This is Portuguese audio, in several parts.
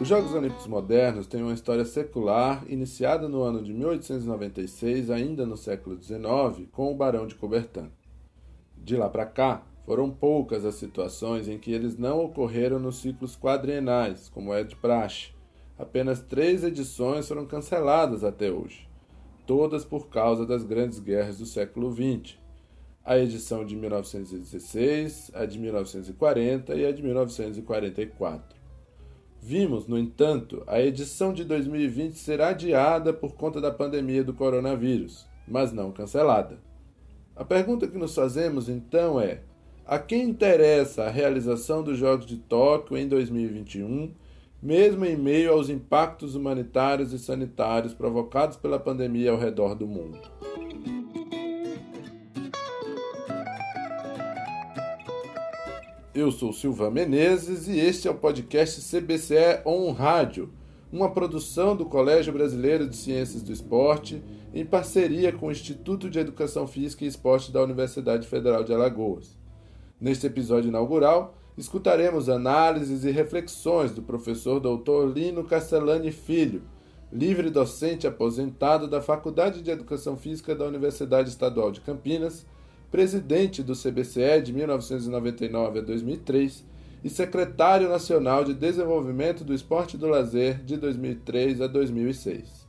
Os Jogos Olímpicos modernos têm uma história secular iniciada no ano de 1896, ainda no século XIX, com o Barão de Coubertin. De lá para cá, foram poucas as situações em que eles não ocorreram nos ciclos quadrienais, como é de praxe. Apenas três edições foram canceladas até hoje, todas por causa das grandes guerras do século XX. A edição de 1916, a de 1940 e a de 1944. Vimos, no entanto, a edição de 2020 ser adiada por conta da pandemia do coronavírus, mas não cancelada. A pergunta que nos fazemos então é: a quem interessa a realização dos Jogos de Tóquio em 2021, mesmo em meio aos impactos humanitários e sanitários provocados pela pandemia ao redor do mundo? Eu sou Silvan Menezes e este é o podcast CBCE On Rádio, uma produção do Colégio Brasileiro de Ciências do Esporte em parceria com o Instituto de Educação Física e Esporte da Universidade Federal de Alagoas. Neste episódio inaugural, escutaremos análises e reflexões do professor Dr. Lino Castellani Filho, livre docente aposentado da Faculdade de Educação Física da Universidade Estadual de Campinas presidente do CBCE de 1999 a 2003 e secretário nacional de Desenvolvimento do Esporte e do Lazer de 2003 a 2006.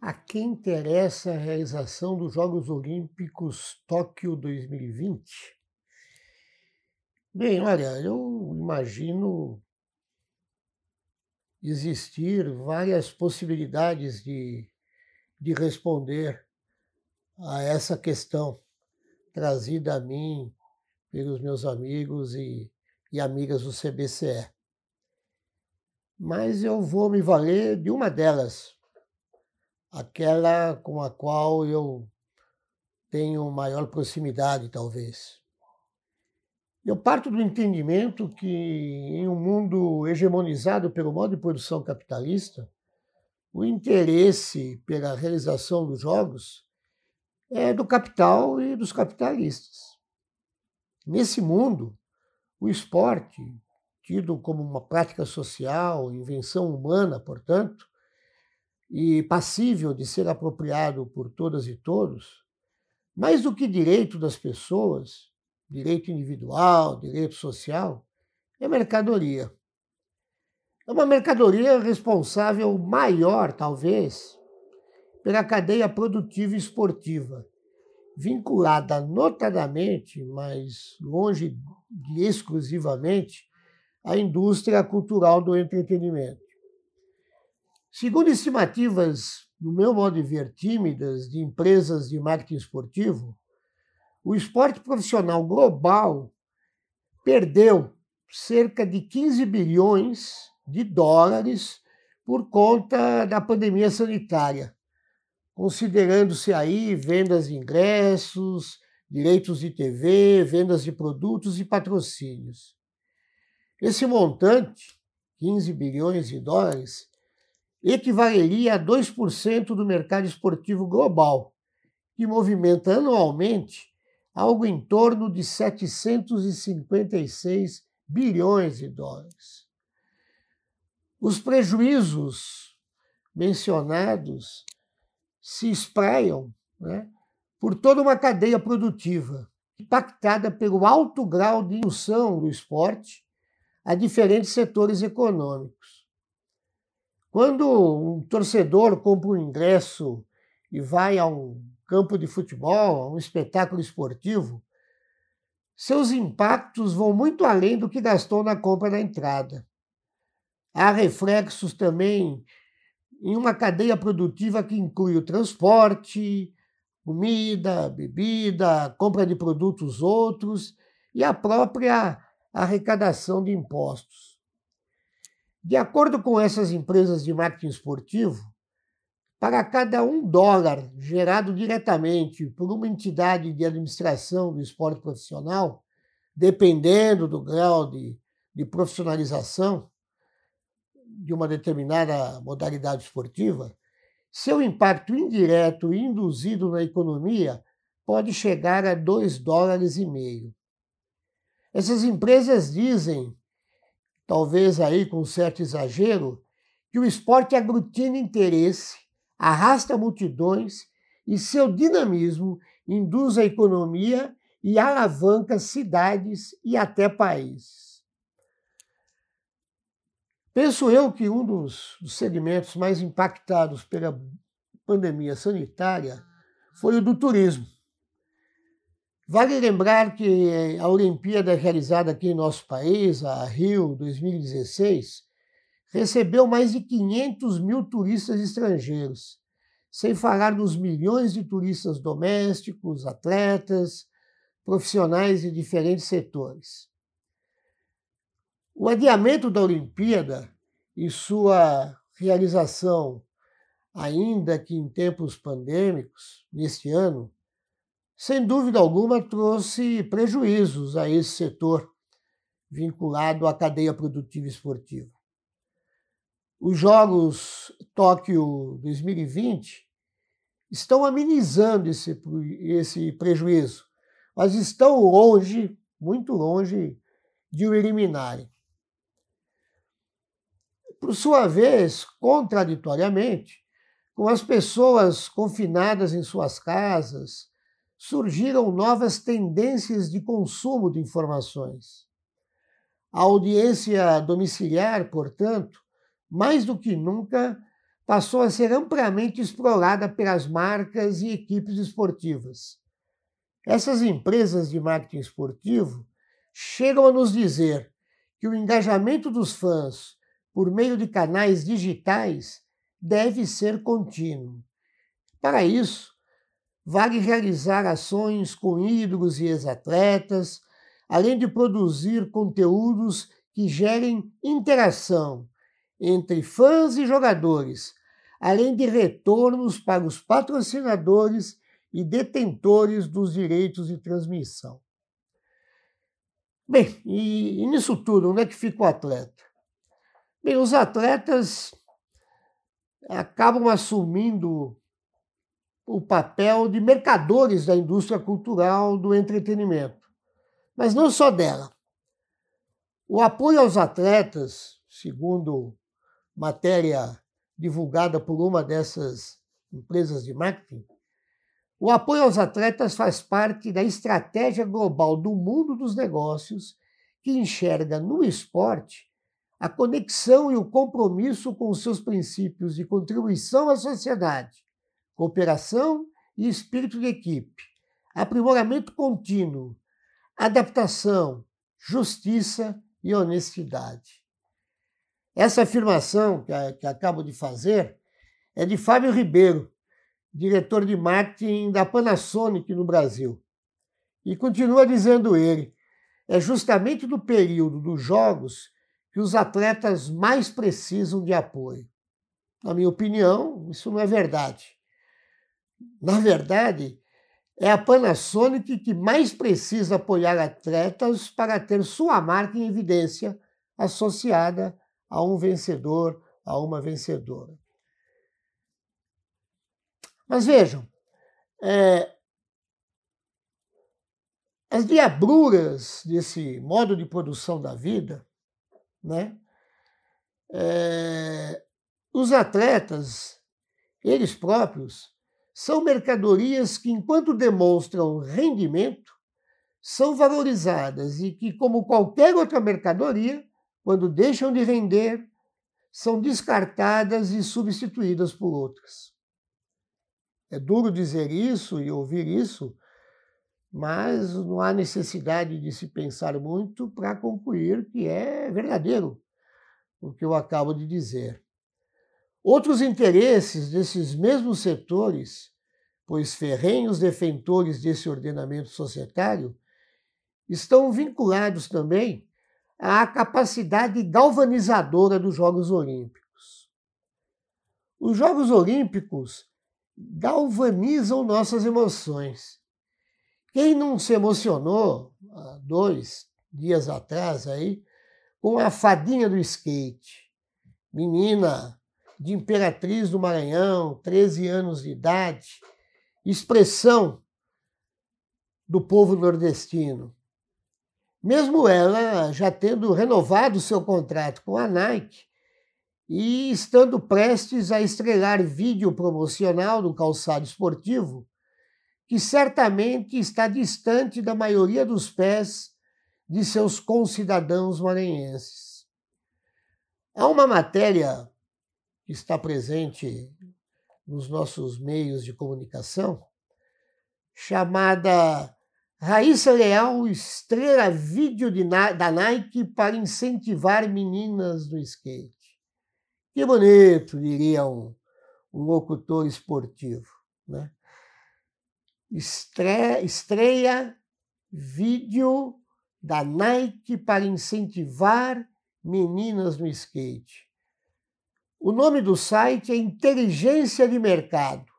A quem interessa a realização dos Jogos Olímpicos Tóquio 2020? Bem, olha, eu imagino existir várias possibilidades de de responder a essa questão trazida a mim pelos meus amigos e, e amigas do CBCE. Mas eu vou me valer de uma delas, aquela com a qual eu tenho maior proximidade, talvez. Eu parto do entendimento que, em um mundo hegemonizado pelo modo de produção capitalista, o interesse pela realização dos jogos é do capital e dos capitalistas. Nesse mundo, o esporte, tido como uma prática social, invenção humana, portanto, e passível de ser apropriado por todas e todos, mais do que direito das pessoas, direito individual, direito social, é mercadoria. É uma mercadoria responsável maior, talvez, pela cadeia produtiva e esportiva, vinculada notadamente, mas longe de exclusivamente, à indústria cultural do entretenimento. Segundo estimativas, no meu modo de ver, tímidas, de empresas de marketing esportivo, o esporte profissional global perdeu cerca de 15 bilhões de dólares por conta da pandemia sanitária, considerando-se aí vendas de ingressos, direitos de TV, vendas de produtos e patrocínios. Esse montante, 15 bilhões de dólares, equivaleria a 2% do mercado esportivo global, que movimenta anualmente algo em torno de 756 bilhões de dólares. Os prejuízos mencionados se espraiam né, por toda uma cadeia produtiva, impactada pelo alto grau de indução do esporte a diferentes setores econômicos. Quando um torcedor compra um ingresso e vai a um campo de futebol, a um espetáculo esportivo, seus impactos vão muito além do que gastou na compra da entrada. Há reflexos também em uma cadeia produtiva que inclui o transporte, comida, bebida, compra de produtos outros e a própria arrecadação de impostos. De acordo com essas empresas de marketing esportivo, para cada um dólar gerado diretamente por uma entidade de administração do esporte profissional, dependendo do grau de, de profissionalização, de uma determinada modalidade esportiva, seu impacto indireto induzido na economia pode chegar a 2 dólares e meio. Essas empresas dizem, talvez aí com certo exagero, que o esporte aglutina interesse, arrasta multidões e seu dinamismo induz a economia e alavanca cidades e até países. Penso eu que um dos segmentos mais impactados pela pandemia sanitária foi o do turismo. Vale lembrar que a Olimpíada realizada aqui em nosso país, a Rio 2016, recebeu mais de 500 mil turistas estrangeiros, sem falar nos milhões de turistas domésticos, atletas, profissionais de diferentes setores. O adiamento da Olimpíada e sua realização, ainda que em tempos pandêmicos, neste ano, sem dúvida alguma trouxe prejuízos a esse setor vinculado à cadeia produtiva esportiva. Os Jogos Tóquio 2020 estão amenizando esse, esse prejuízo, mas estão longe, muito longe, de o eliminarem. Por sua vez, contraditoriamente, com as pessoas confinadas em suas casas, surgiram novas tendências de consumo de informações. A audiência domiciliar, portanto, mais do que nunca, passou a ser amplamente explorada pelas marcas e equipes esportivas. Essas empresas de marketing esportivo chegam a nos dizer que o engajamento dos fãs por meio de canais digitais deve ser contínuo. Para isso, vale realizar ações com ídolos e ex-atletas, além de produzir conteúdos que gerem interação entre fãs e jogadores, além de retornos para os patrocinadores e detentores dos direitos de transmissão. Bem, e, e nisso tudo, onde é que fica o atleta? Bem, os atletas acabam assumindo o papel de mercadores da indústria cultural do entretenimento, mas não só dela. O apoio aos atletas, segundo matéria divulgada por uma dessas empresas de marketing, o apoio aos atletas faz parte da estratégia global do mundo dos negócios que enxerga no esporte a conexão e o compromisso com seus princípios de contribuição à sociedade, cooperação e espírito de equipe, aprimoramento contínuo, adaptação, justiça e honestidade. Essa afirmação que, acabo de fazer é de Fábio Ribeiro, diretor de marketing da Panasonic no Brasil. E continua dizendo ele: é justamente no período dos jogos que os atletas mais precisam de apoio. Na minha opinião, isso não é verdade. Na verdade, é a Panasonic que mais precisa apoiar atletas para ter sua marca em evidência associada a um vencedor, a uma vencedora. Mas vejam, é, as diabruras desse modo de produção da vida né? É, os atletas, eles próprios, são mercadorias que, enquanto demonstram rendimento, são valorizadas e que, como qualquer outra mercadoria, quando deixam de render, são descartadas e substituídas por outras. É duro dizer isso e ouvir isso, mas não há necessidade de se pensar muito para concluir que é verdadeiro o que eu acabo de dizer. Outros interesses desses mesmos setores, pois ferrenhos defensores desse ordenamento societário, estão vinculados também à capacidade galvanizadora dos Jogos Olímpicos. Os Jogos Olímpicos galvanizam nossas emoções quem não se emocionou há dois dias atrás aí com a fadinha do skate, menina de Imperatriz do Maranhão, 13 anos de idade, expressão do povo nordestino. mesmo ela já tendo renovado seu contrato com a Nike e estando prestes a estrelar vídeo promocional no calçado esportivo, que certamente está distante da maioria dos pés de seus concidadãos maranhenses. Há uma matéria que está presente nos nossos meios de comunicação, chamada Raíssa Leal estrela vídeo de, da Nike para incentivar meninas no skate. Que bonito, diria um, um locutor esportivo. Né? Estre, estreia vídeo da Nike para incentivar meninas no skate. O nome do site é Inteligência de Mercado,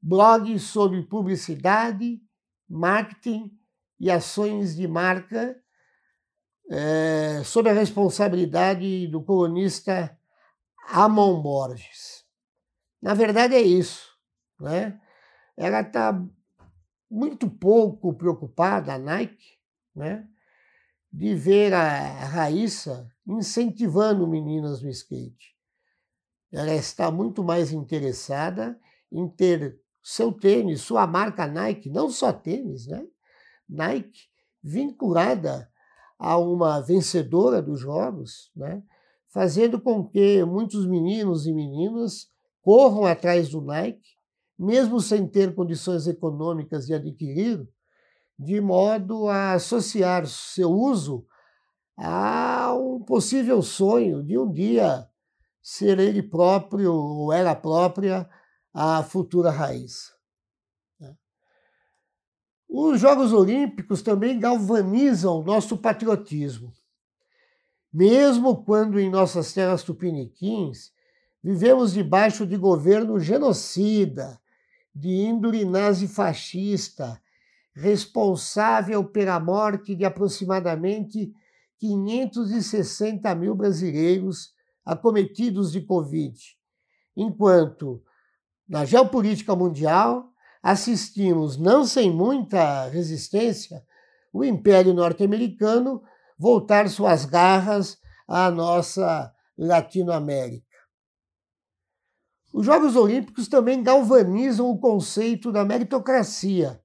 blog sobre publicidade, marketing e ações de marca, é, sob a responsabilidade do colunista Amon Borges. Na verdade é isso, né? Ela está muito pouco preocupada, a Nike, né? de ver a Raíssa incentivando meninas no skate ela está muito mais interessada em ter seu tênis, sua marca Nike, não só tênis, né? Nike vinculada a uma vencedora dos jogos, né? fazendo com que muitos meninos e meninas corram atrás do Nike, mesmo sem ter condições econômicas de adquirir, de modo a associar seu uso a um possível sonho de um dia ser ele próprio ou ela própria a futura raiz. Né? Os Jogos Olímpicos também galvanizam nosso patriotismo. Mesmo quando em nossas terras tupiniquins vivemos debaixo de governo genocida, de índole nazi-fascista, responsável pela morte de aproximadamente 560 mil brasileiros acometidos de Covid, enquanto na geopolítica mundial assistimos, não sem muita resistência, o Império Norte-Americano voltar suas garras à nossa Latinoamérica. Os Jogos Olímpicos também galvanizam o conceito da meritocracia,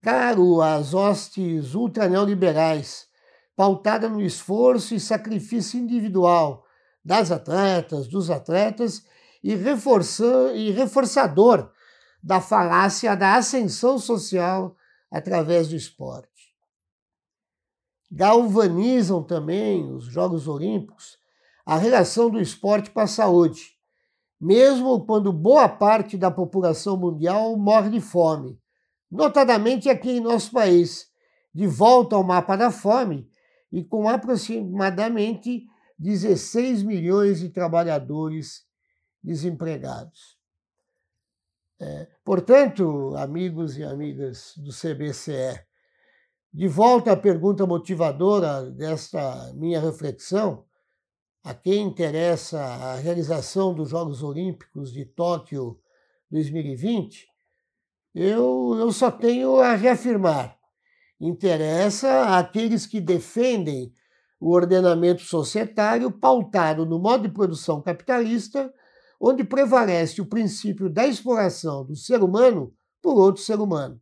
caro às hostes ultraneoliberais, pautada no esforço e sacrifício individual, das atletas, dos atletas e, e reforçador da falácia da ascensão social através do esporte. Galvanizam também os Jogos Olímpicos a relação do esporte com a saúde, mesmo quando boa parte da população mundial morre de fome, notadamente aqui em nosso país, de volta ao mapa da fome e com aproximadamente 16 milhões de trabalhadores desempregados. É, portanto, amigos e amigas do CBCE, de volta à pergunta motivadora desta minha reflexão, a quem interessa a realização dos Jogos Olímpicos de Tóquio 2020, eu, eu só tenho a reafirmar: interessa àqueles que defendem o ordenamento societário pautado no modo de produção capitalista, onde prevalece o princípio da exploração do ser humano por outro ser humano.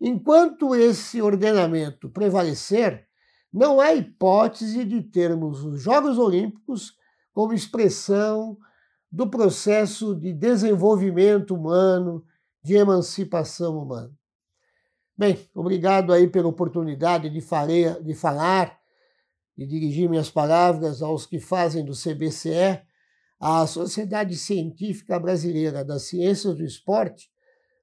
Enquanto esse ordenamento prevalecer, não há hipótese de termos os Jogos Olímpicos como expressão do processo de desenvolvimento humano, de emancipação humana. Bem, obrigado aí pela oportunidade de, de falar e dirigir minhas palavras aos que fazem do CBCE a Sociedade Científica Brasileira das Ciências do Esporte,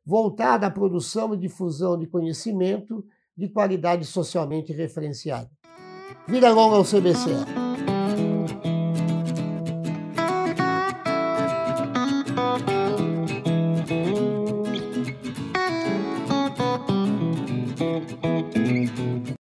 voltada à produção e difusão de conhecimento de qualidade socialmente referenciada. Vida longa ao CBCE.